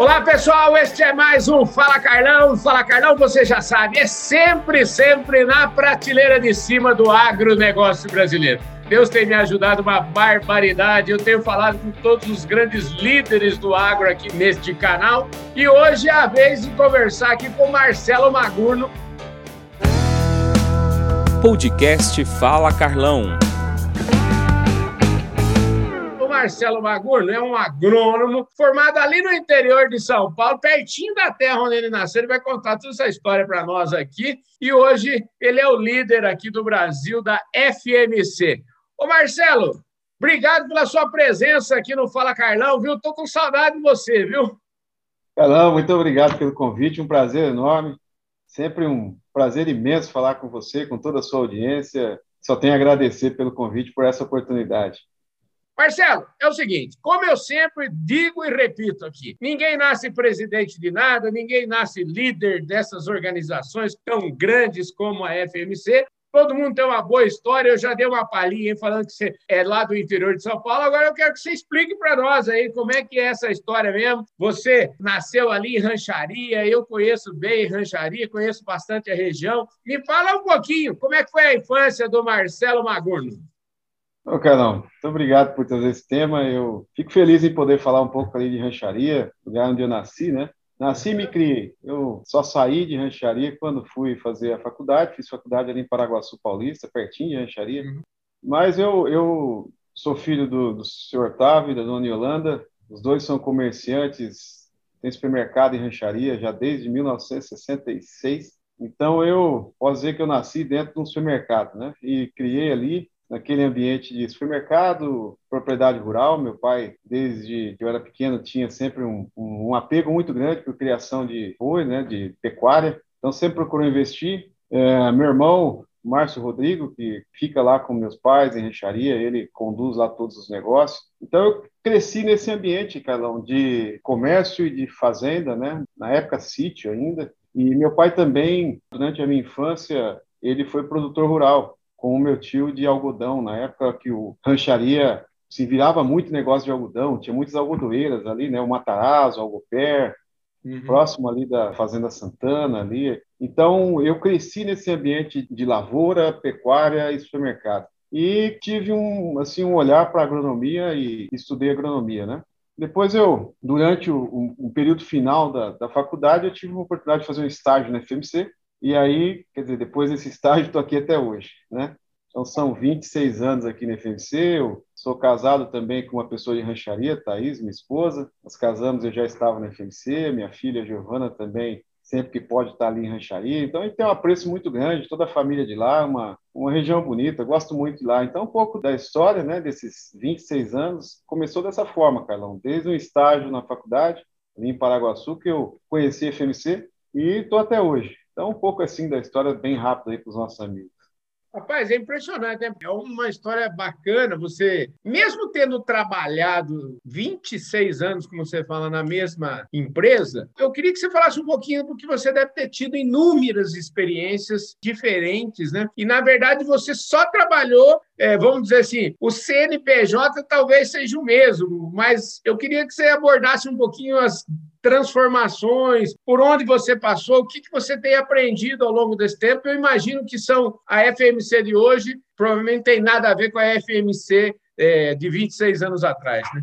Olá, pessoal, este é mais um Fala Carlão. Fala Carlão, você já sabe, é sempre, sempre na prateleira de cima do agronegócio brasileiro. Deus tem me ajudado uma barbaridade. Eu tenho falado com todos os grandes líderes do agro aqui neste canal. E hoje é a vez de conversar aqui com Marcelo Magurno. Podcast Fala Carlão. Marcelo Magurno é um agrônomo formado ali no interior de São Paulo, pertinho da terra onde ele nasceu. Ele vai contar toda essa história para nós aqui. E hoje ele é o líder aqui do Brasil da FMC. Ô Marcelo, obrigado pela sua presença aqui no Fala Carlão, viu? Estou com saudade de você, viu? Carlão, muito obrigado pelo convite, um prazer enorme. Sempre um prazer imenso falar com você, com toda a sua audiência. Só tenho a agradecer pelo convite, por essa oportunidade. Marcelo, é o seguinte: como eu sempre digo e repito aqui, ninguém nasce presidente de nada, ninguém nasce líder dessas organizações tão grandes como a FMC. Todo mundo tem uma boa história. Eu já dei uma palhinha falando que você é lá do interior de São Paulo. Agora eu quero que você explique para nós aí como é que é essa história mesmo. Você nasceu ali em Rancharia, eu conheço bem Rancharia, conheço bastante a região. Me fala um pouquinho como é que foi a infância do Marcelo Magurno. Ô, Carlão, muito obrigado por trazer esse tema. Eu fico feliz em poder falar um pouco ali de rancharia, lugar onde eu nasci, né? Nasci e me criei. Eu só saí de rancharia quando fui fazer a faculdade. Fiz faculdade ali em Paraguaçu Paulista, pertinho de rancharia. Uhum. Mas eu, eu sou filho do, do senhor Otávio e da dona Yolanda. Os dois são comerciantes, tem supermercado e rancharia já desde 1966. Então eu posso dizer que eu nasci dentro de um supermercado, né? E criei ali naquele ambiente de supermercado, propriedade rural. Meu pai, desde que eu era pequeno, tinha sempre um, um, apego muito grande por criação de boi, né, de pecuária. Então, sempre procurou investir. É, meu irmão, Márcio Rodrigo, que fica lá com meus pais em Recharia, ele conduz lá todos os negócios. Então, eu cresci nesse ambiente, Carlão, de comércio e de fazenda, né? Na época, sítio ainda. E meu pai também, durante a minha infância, ele foi produtor rural com o meu tio de algodão, na época que o rancharia se virava muito negócio de algodão, tinha muitas algodoeiras ali, né, o Matarazzo, o Algoper, uhum. próximo ali da Fazenda Santana ali. Então, eu cresci nesse ambiente de lavoura, pecuária e supermercado. E tive um, assim, um olhar para a agronomia e estudei agronomia, né? Depois eu, durante o, o, o período final da, da faculdade, eu tive uma oportunidade de fazer um estágio na FMC, e aí, quer dizer, depois desse estágio, estou aqui até hoje, né? Então, são 26 anos aqui na FMC. Eu sou casado também com uma pessoa de rancharia, Thaís, minha esposa. Nós casamos, eu já estava na FMC. Minha filha, Giovana, também, sempre que pode, está ali em rancharia. Então, gente tem um apreço muito grande, toda a família de lá, uma, uma região bonita, gosto muito de lá. Então, um pouco da história né, desses 26 anos começou dessa forma, Carlão. Desde um estágio na faculdade, ali em Paraguaçu, que eu conheci a FMC e estou até hoje. Então, um pouco assim da história, bem rápido aí para os nossos amigos. Rapaz, é impressionante, né? é uma história bacana. Você, mesmo tendo trabalhado 26 anos, como você fala, na mesma empresa, eu queria que você falasse um pouquinho, porque você deve ter tido inúmeras experiências diferentes, né? E, na verdade, você só trabalhou, é, vamos dizer assim, o CNPJ talvez seja o mesmo, mas eu queria que você abordasse um pouquinho as transformações, por onde você passou, o que, que você tem aprendido ao longo desse tempo. Eu imagino que são a FMC de hoje, provavelmente tem nada a ver com a FMC é, de 26 anos atrás, né?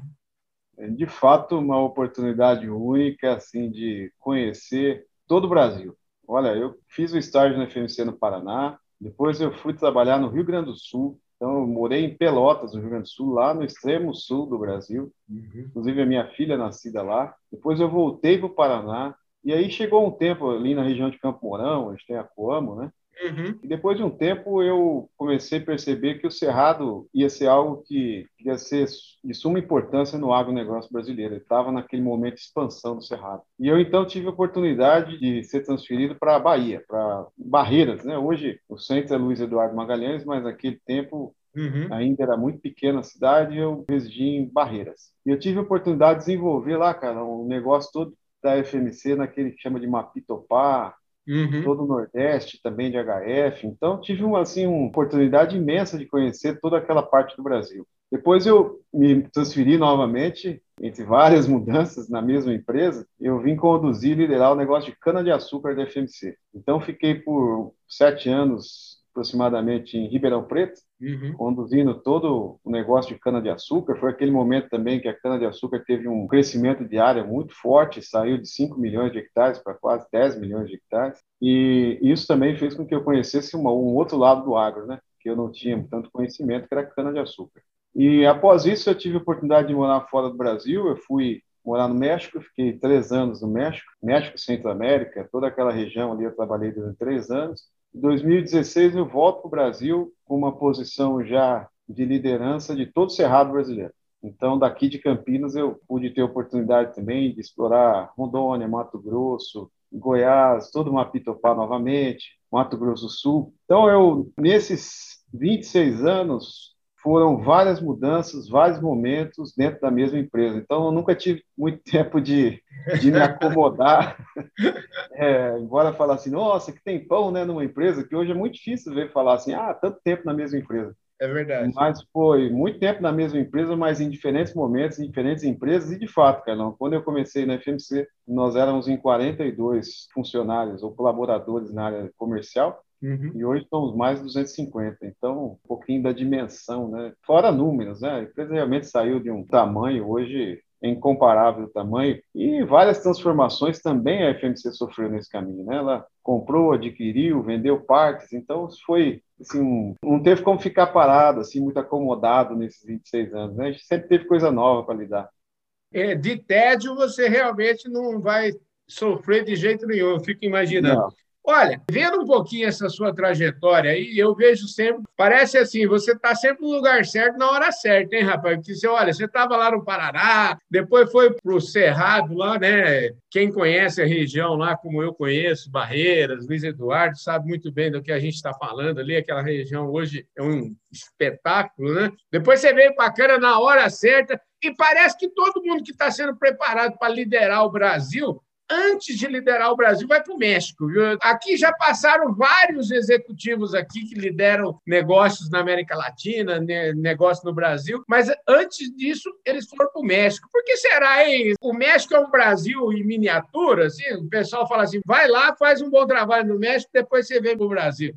É, de fato, uma oportunidade única, assim, de conhecer todo o Brasil. Olha, eu fiz o estágio na FMC no Paraná, depois eu fui trabalhar no Rio Grande do Sul, então, eu morei em Pelotas, no Rio Grande do Sul, lá no extremo sul do Brasil. Uhum. Inclusive, a minha filha é nascida lá. Depois, eu voltei para o Paraná. E aí, chegou um tempo ali na região de Campo Mourão, onde tem a Coamo, né? Uhum. E depois de um tempo eu comecei a perceber que o cerrado ia ser algo que ia ser de suma importância no agronegócio brasileiro. Ele estava naquele momento de expansão do cerrado. E eu então tive a oportunidade de ser transferido para a Bahia, para Barreiras. Né? Hoje o centro é Luiz Eduardo Magalhães, mas naquele tempo Uhum. Ainda era muito pequena a cidade eu residi em Barreiras. E eu tive a oportunidade de desenvolver lá, cara, um negócio todo da FMC naquele que chama de Mapitopá, uhum. todo o Nordeste também de HF. Então, tive uma, assim, uma oportunidade imensa de conhecer toda aquela parte do Brasil. Depois eu me transferi novamente, entre várias mudanças na mesma empresa, eu vim conduzir e liderar o negócio de cana-de-açúcar da FMC. Então, fiquei por sete anos aproximadamente em Ribeirão Preto, uhum. conduzindo todo o negócio de cana-de-açúcar. Foi aquele momento também que a cana-de-açúcar teve um crescimento de área muito forte, saiu de 5 milhões de hectares para quase 10 milhões de hectares. E isso também fez com que eu conhecesse uma, um outro lado do agro, né? que eu não tinha tanto conhecimento, que era cana-de-açúcar. E após isso, eu tive a oportunidade de morar fora do Brasil. Eu fui morar no México, fiquei três anos no México, México, Centro-América, toda aquela região ali eu trabalhei durante três anos. Em 2016, eu volto para o Brasil com uma posição já de liderança de todo o Cerrado brasileiro. Então, daqui de Campinas, eu pude ter oportunidade também de explorar Rondônia, Mato Grosso, Goiás, todo o Mapitopá novamente, Mato Grosso do Sul. Então, eu, nesses 26 anos, foram várias mudanças, vários momentos dentro da mesma empresa. Então, eu nunca tive muito tempo de, de me acomodar. É, embora falar assim, nossa, que tem pão né, numa empresa, que hoje é muito difícil ver falar assim, ah, tanto tempo na mesma empresa. É verdade. Mas foi muito tempo na mesma empresa, mas em diferentes momentos, em diferentes empresas. E, de fato, Carlão, quando eu comecei na FMC, nós éramos em 42 funcionários ou colaboradores na área comercial. Uhum. E hoje somos mais de 250, então um pouquinho da dimensão, né? Fora números, né? A empresa realmente saiu de um tamanho, hoje é incomparável tamanho, e várias transformações também a FMC sofreu nesse caminho, né? Ela comprou, adquiriu, vendeu partes, então foi assim, não teve como ficar parado, assim, muito acomodado nesses 26 anos, né? A gente sempre teve coisa nova para lidar. É, de tédio você realmente não vai sofrer de jeito nenhum, eu fico imaginando. Não. Olha, vendo um pouquinho essa sua trajetória aí, eu vejo sempre, parece assim, você está sempre no lugar certo na hora certa, hein, rapaz? Porque você olha, você estava lá no Paraná, depois foi para o Cerrado lá, né? Quem conhece a região lá, como eu conheço, Barreiras, Luiz Eduardo, sabe muito bem do que a gente está falando ali, aquela região hoje é um espetáculo, né? Depois você veio para Cana na hora certa, e parece que todo mundo que está sendo preparado para liderar o Brasil antes de liderar o Brasil, vai para o México. Viu? Aqui já passaram vários executivos aqui que lideram negócios na América Latina, negócios no Brasil, mas antes disso eles foram para o México. Por que será, hein? O México é um Brasil em miniatura, assim? O pessoal fala assim, vai lá, faz um bom trabalho no México, depois você vem para o Brasil.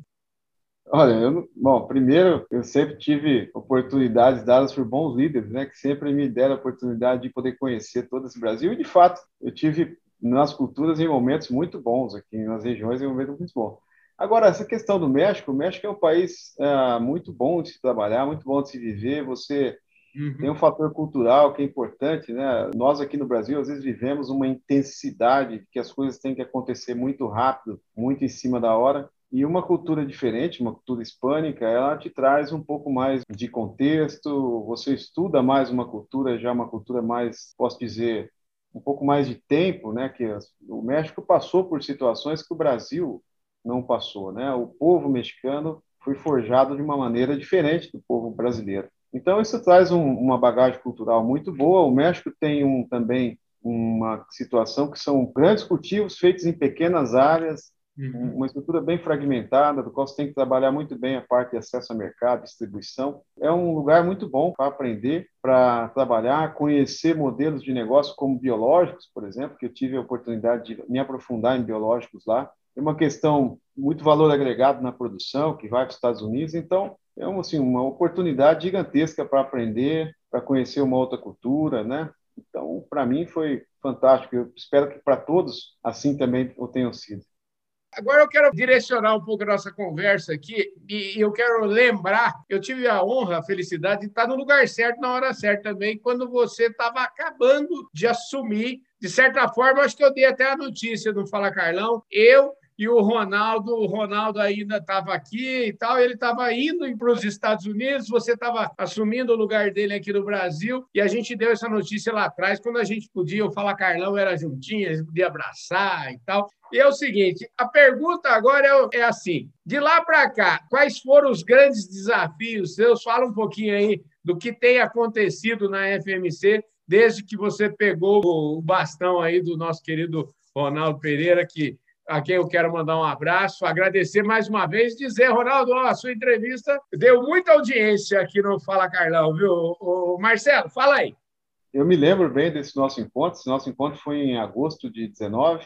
Olha, eu, bom, primeiro, eu sempre tive oportunidades dadas por bons líderes, né, que sempre me deram a oportunidade de poder conhecer todo esse Brasil, e de fato, eu tive nas culturas em momentos muito bons aqui, nas regiões em momentos muito bons. Agora, essa questão do México, o México é um país é, muito bom de se trabalhar, muito bom de se viver, você uhum. tem um fator cultural que é importante, né? Nós aqui no Brasil, às vezes, vivemos uma intensidade que as coisas têm que acontecer muito rápido, muito em cima da hora, e uma cultura diferente, uma cultura hispânica, ela te traz um pouco mais de contexto, você estuda mais uma cultura, já uma cultura mais, posso dizer, um pouco mais de tempo, né, que o México passou por situações que o Brasil não passou, né? O povo mexicano foi forjado de uma maneira diferente do povo brasileiro. Então isso traz um, uma bagagem cultural muito boa. O México tem um, também uma situação que são grandes cultivos feitos em pequenas áreas, Uhum. Uma estrutura bem fragmentada, do qual você tem que trabalhar muito bem a parte de acesso ao mercado, distribuição. É um lugar muito bom para aprender, para trabalhar, conhecer modelos de negócio como biológicos, por exemplo, que eu tive a oportunidade de me aprofundar em biológicos lá. É uma questão muito valor agregado na produção, que vai para os Estados Unidos. Então, é uma, assim, uma oportunidade gigantesca para aprender, para conhecer uma outra cultura, né? Então, para mim foi fantástico. Eu espero que para todos assim também o tenham sido. Agora eu quero direcionar um pouco a nossa conversa aqui e eu quero lembrar, eu tive a honra, a felicidade de estar no lugar certo na hora certa também, quando você estava acabando de assumir. De certa forma, acho que eu dei até a notícia do Fala Carlão. Eu e o Ronaldo, o Ronaldo ainda estava aqui e tal, ele estava indo para os Estados Unidos, você estava assumindo o lugar dele aqui no Brasil, e a gente deu essa notícia lá atrás, quando a gente podia, o Fala Carlão era juntinho, a gente podia abraçar e tal. E é o seguinte, a pergunta agora é, é assim, de lá para cá, quais foram os grandes desafios seus? Fala um pouquinho aí do que tem acontecido na FMC desde que você pegou o bastão aí do nosso querido Ronaldo Pereira, que a quem eu quero mandar um abraço, agradecer mais uma vez, dizer, Ronaldo, a sua entrevista deu muita audiência aqui no Fala Carlão, viu? O Marcelo, fala aí. Eu me lembro bem desse nosso encontro. Esse nosso encontro foi em agosto de 19.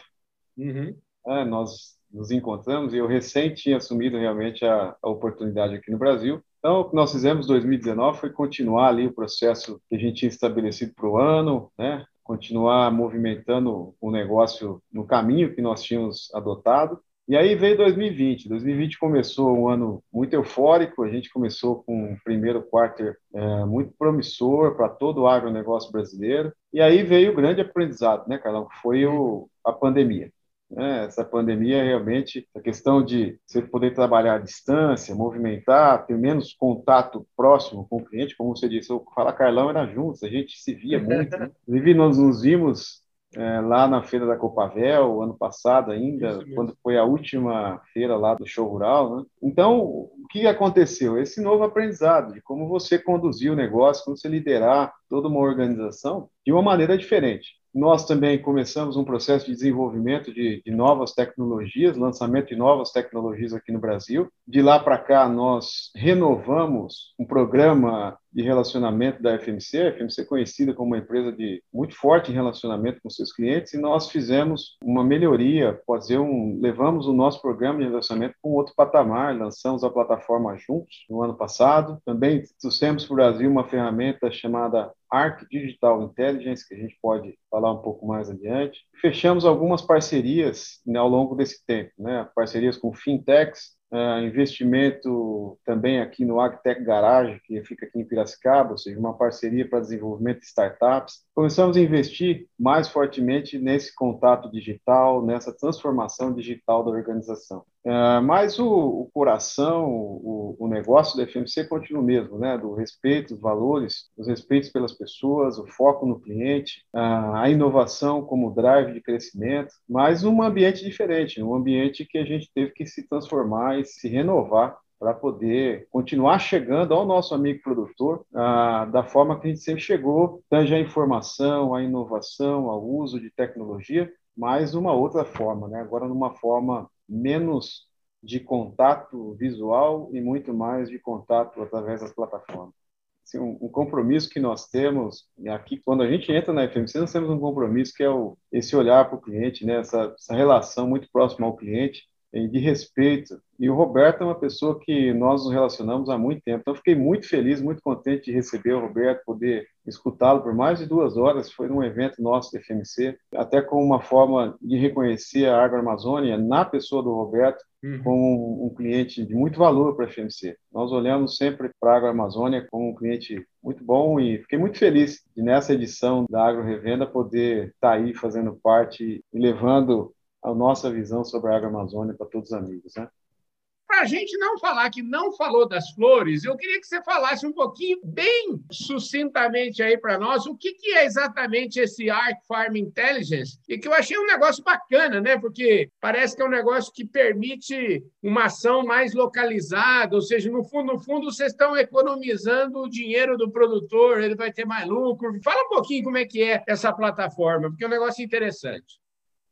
Uhum. É, nós nos encontramos e eu recém tinha assumido realmente a, a oportunidade aqui no Brasil. Então, o que nós fizemos em 2019 foi continuar ali o processo que a gente tinha estabelecido para o ano, né? Continuar movimentando o negócio no caminho que nós tínhamos adotado. E aí veio 2020. 2020 começou um ano muito eufórico. A gente começou com um primeiro quarter é, muito promissor para todo o agronegócio brasileiro. E aí veio o grande aprendizado, né, Carlão? Foi o, a pandemia. Né? Essa pandemia realmente, a questão de você poder trabalhar à distância, movimentar, ter menos contato próximo com o cliente, como você disse, o Fala Carlão era juntos, a gente se via muito. Né? Inclusive, nós nos vimos é, lá na feira da Copavel, ano passado ainda, quando foi a última feira lá do show rural. Né? Então, o que aconteceu? Esse novo aprendizado de como você conduzir o negócio, como você liderar toda uma organização de uma maneira diferente. Nós também começamos um processo de desenvolvimento de, de, novas tecnologias, lançamento de novas tecnologias aqui no Brasil. De lá para cá, nós renovamos um programa de relacionamento da FMC, a FMC é conhecida como uma empresa de muito forte relacionamento com seus clientes, e nós fizemos uma melhoria, fazer um, levamos o nosso programa de relacionamento para um outro patamar, lançamos a plataforma juntos no ano passado. Também trouxemos para o Brasil uma ferramenta chamada Arc Digital Intelligence, que a gente pode falar um pouco mais adiante. Fechamos algumas parcerias né, ao longo desse tempo, né? parcerias com fintechs, Uh, investimento também aqui no Agtech Garage, que fica aqui em Piracicaba, ou seja, uma parceria para desenvolvimento de startups. Começamos a investir mais fortemente nesse contato digital, nessa transformação digital da organização. Uh, mas o, o coração, o, o, negócio da FMC continua o mesmo, né? Do respeito, os valores, os respeitos pelas pessoas, o foco no cliente, a inovação como drive de crescimento, mas um ambiente diferente, um ambiente que a gente teve que se transformar e se renovar para poder continuar chegando ao nosso amigo produtor uh, da forma que a gente sempre chegou, tanto a informação, a inovação, ao uso de tecnologia, mas uma outra forma, né? agora numa forma menos de contato visual e muito mais de contato através das plataformas. Assim, um, um, compromisso que nós temos aqui, quando a gente entra na FMC, nós temos um compromisso que é o, esse olhar para o cliente, né? essa, essa relação muito próxima ao cliente, de respeito. E o Roberto é uma pessoa que nós nos relacionamos há muito tempo. Então, fiquei muito feliz, muito contente de receber o Roberto, poder escutá-lo por mais de duas horas. Foi num evento nosso da FMC, até com uma forma de reconhecer a Agroamazônia na pessoa do Roberto, uhum. como um, um, cliente de muito valor para a FMC. Nós olhamos sempre para a Agroamazônia como um cliente muito bom e fiquei muito feliz de, nessa edição da Agro Revenda, poder estar tá aí fazendo parte e levando a nossa visão sobre a Amazônia para todos os amigos. Né? Para a gente não falar que não falou das flores, eu queria que você falasse um pouquinho, bem sucintamente aí para nós, o que, que é exatamente esse Arc Farm Intelligence, e que eu achei um negócio bacana, né? Porque parece que é um negócio que permite uma ação mais localizada, ou seja, no fundo, no fundo, vocês estão economizando o dinheiro do produtor, ele vai ter mais lucro. Fala um pouquinho como é que é essa plataforma, porque é um negócio interessante.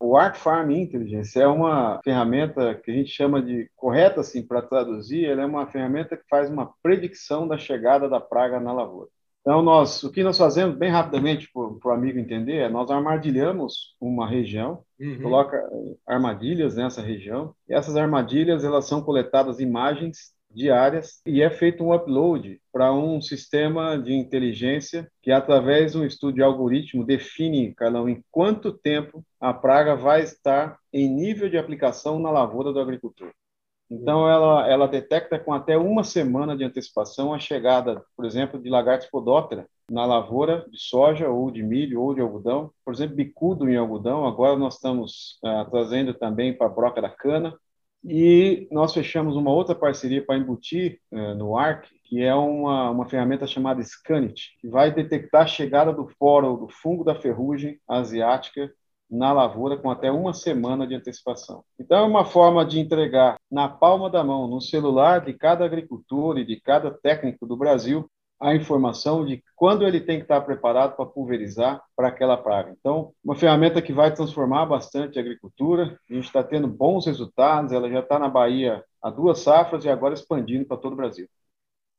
O Arc Farm Intelligence é uma ferramenta que a gente chama de correta assim para traduzir, ela é uma ferramenta que faz uma predição da chegada da praga na lavoura. Então nós, o que nós fazemos bem rapidamente para o amigo entender é nós armadilhamos uma região, uhum. coloca armadilhas nessa região e essas armadilhas elas são coletadas imagens diárias e é feito um upload para um sistema de inteligência que, através de um estudo de algoritmo, define, Carlão, em quanto tempo a praga vai estar em nível de aplicação na lavoura do agricultor. Então, ela, ela detecta com até uma semana de antecipação a chegada, por exemplo, de lagartos podóptera na lavoura de soja ou de milho ou de algodão, por exemplo, bicudo em algodão. Agora nós estamos uh, trazendo também para a broca da cana e nós fechamos uma outra parceria para embutir é, no ARC, que é uma, uma ferramenta chamada Scanit, que vai detectar a chegada do fórum do fungo da ferrugem asiática na lavoura com até uma semana de antecipação. Então, é uma forma de entregar na palma da mão, no celular de cada agricultor e de cada técnico do Brasil, a informação de quando ele tem que estar preparado para pulverizar para aquela praga. Então, uma ferramenta que vai transformar bastante a agricultura. A gente está tendo bons resultados. Ela já está na Bahia há duas safras e agora expandindo para todo o Brasil.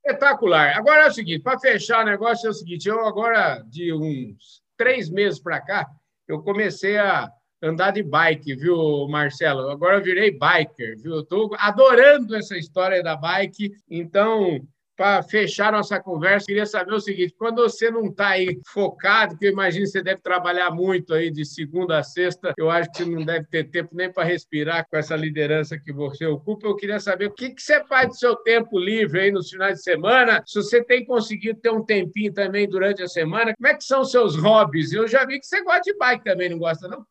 Espetacular. Agora é o seguinte, para fechar o negócio é o seguinte, eu agora de uns três meses para cá, eu comecei a andar de bike, viu, Marcelo? Agora eu virei biker, viu? Estou adorando essa história da bike. Então, para fechar nossa conversa, queria saber o seguinte: quando você não está aí focado, que eu imagino que você deve trabalhar muito aí de segunda a sexta, eu acho que não deve ter tempo nem para respirar com essa liderança que você ocupa. Eu queria saber o que, que você faz do seu tempo livre aí nos finais de semana, se você tem conseguido ter um tempinho também durante a semana, como é que são os seus hobbies? Eu já vi que você gosta de bike também, não gosta, não?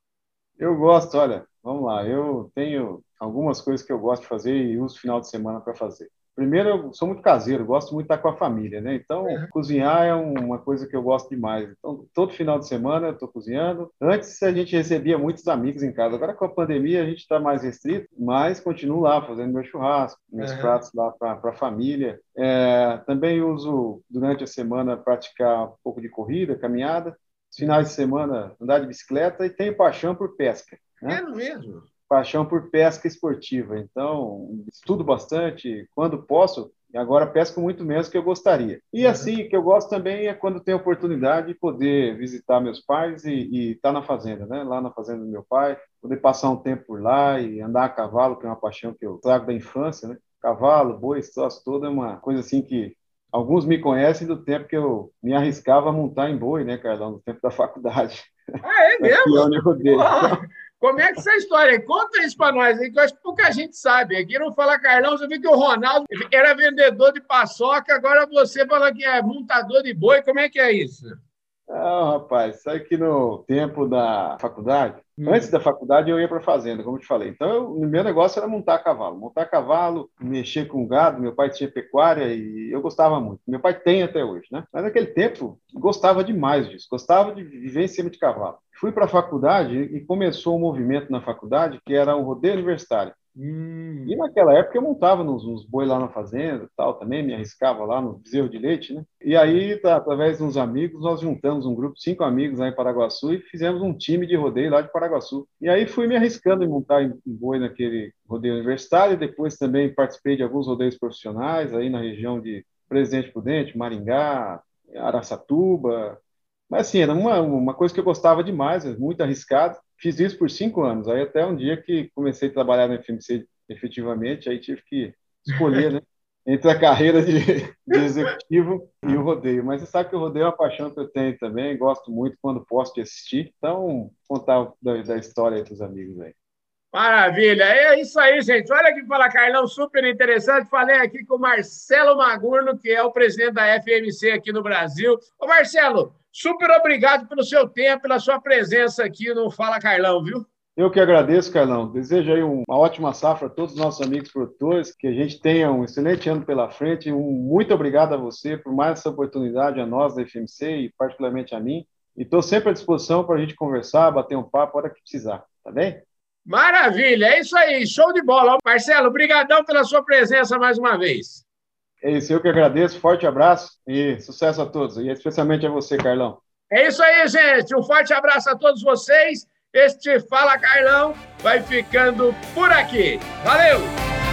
Eu gosto, olha, vamos lá, eu tenho algumas coisas que eu gosto de fazer e uso final de semana para fazer. Primeiro, eu sou muito caseiro, gosto muito de estar com a família, né? Então, uhum. cozinhar é uma coisa que eu gosto demais. Então, todo final de semana eu estou cozinhando. Antes, a gente recebia muitos amigos em casa. Agora, com a pandemia, a gente está mais restrito, mas continuo lá fazendo meu churrasco, meus uhum. pratos lá para a família. É, também uso, durante a semana, praticar um pouco de corrida, caminhada. Finais de semana, andar de bicicleta e tenho paixão por pesca. Né? É mesmo? Paixão por pesca esportiva. Então, estudo bastante quando posso. E agora pesco muito menos que eu gostaria. E uhum. assim, que eu gosto também é quando tenho oportunidade de poder visitar meos pais e estar tá na fazenda, né? Lá na fazenda do meu pai, poder passar um tempo por lá e andar a cavalo, que é uma paixão que eu trago da infância, né? Cavalo, boi, troço todo é uma coisa assim que alguns me conhecem do tempo que eu me arriscava a montar em boi, né, Carlão, no tempo da faculdade. Ah, é mesmo? Como é que essa história? Conta isso para nós aí, que eu acho que pouca gente sabe. Aqui não fala Carlão, você viu que o Ronaldo era vendedor de paçoca, agora você fala que é montador de boi. Como é que é isso? Não, rapaz, sabe que no tempo da faculdade. Antes da faculdade eu ia para a fazenda, como eu te falei. Então, o meu negócio era montar cavalo. Montar cavalo, mexer com gado. Meu pai tinha pecuária e eu gostava muito. Meu pai tem até hoje, né? Mas naquele tempo, gostava demais disso. Gostava de viver em cima de cavalo. Fui para a faculdade e começou um movimento na faculdade que era o rodeio universitário. Hum. E naquela época eu montava nos, nos boi lá na fazenda tal, também me arriscava lá no bezerro de leite, né? E aí, tá, através de uns amigos, nós juntamos um grupo, cinco amigos lá em Paraguaçu e fizemos um time de rodeio lá de Paraguaçu. E aí fui me arriscando em montar em, em boi naquele rodeio universitário, depois também participei de alguns rodeios profissionais aí na região de Presidente Prudente, Maringá, Araçatuba, mas assim, era uma, uma coisa que eu gostava demais, muito arriscado. Fiz isso por cinco anos. Aí até um dia que comecei a trabalhar no FMC efetivamente, aí tive que escolher, né? Entre a carreira de, de, executivo e o rodeio. Mas você sabe que o rodeio é uma paixão que eu tenho também, gosto muito quando posso de assistir. Então, contar da, da história para os amigos aí. Maravilha, é isso aí, gente. Olha que fala, Carlão, super interessante. Falei aqui com o Marcelo Magurno, que é o presidente da FMC aqui no Brasil. Ô, Marcelo, super obrigado pelo seu tempo, pela sua presença aqui no Fala Carlão, viu? Eu que agradeço, Carlão. Desejo aí uma ótima safra a todos os nossos amigos produtores, que a gente tenha um excelente ano pela frente. Um muito obrigado a você por mais essa oportunidade, a nós da FMC e particularmente a mim. E estou sempre à disposição para a gente conversar, bater um papo, a hora que precisar, tá bem? Maravilha, é isso aí, show de bola. Marcelo, obrigadão pela sua presença mais uma vez. É isso, eu que agradeço, forte abraço e sucesso a todos, e especialmente a você, Carlão. É isso aí, gente, um forte abraço a todos vocês. Este Fala Carlão vai ficando por aqui. Valeu!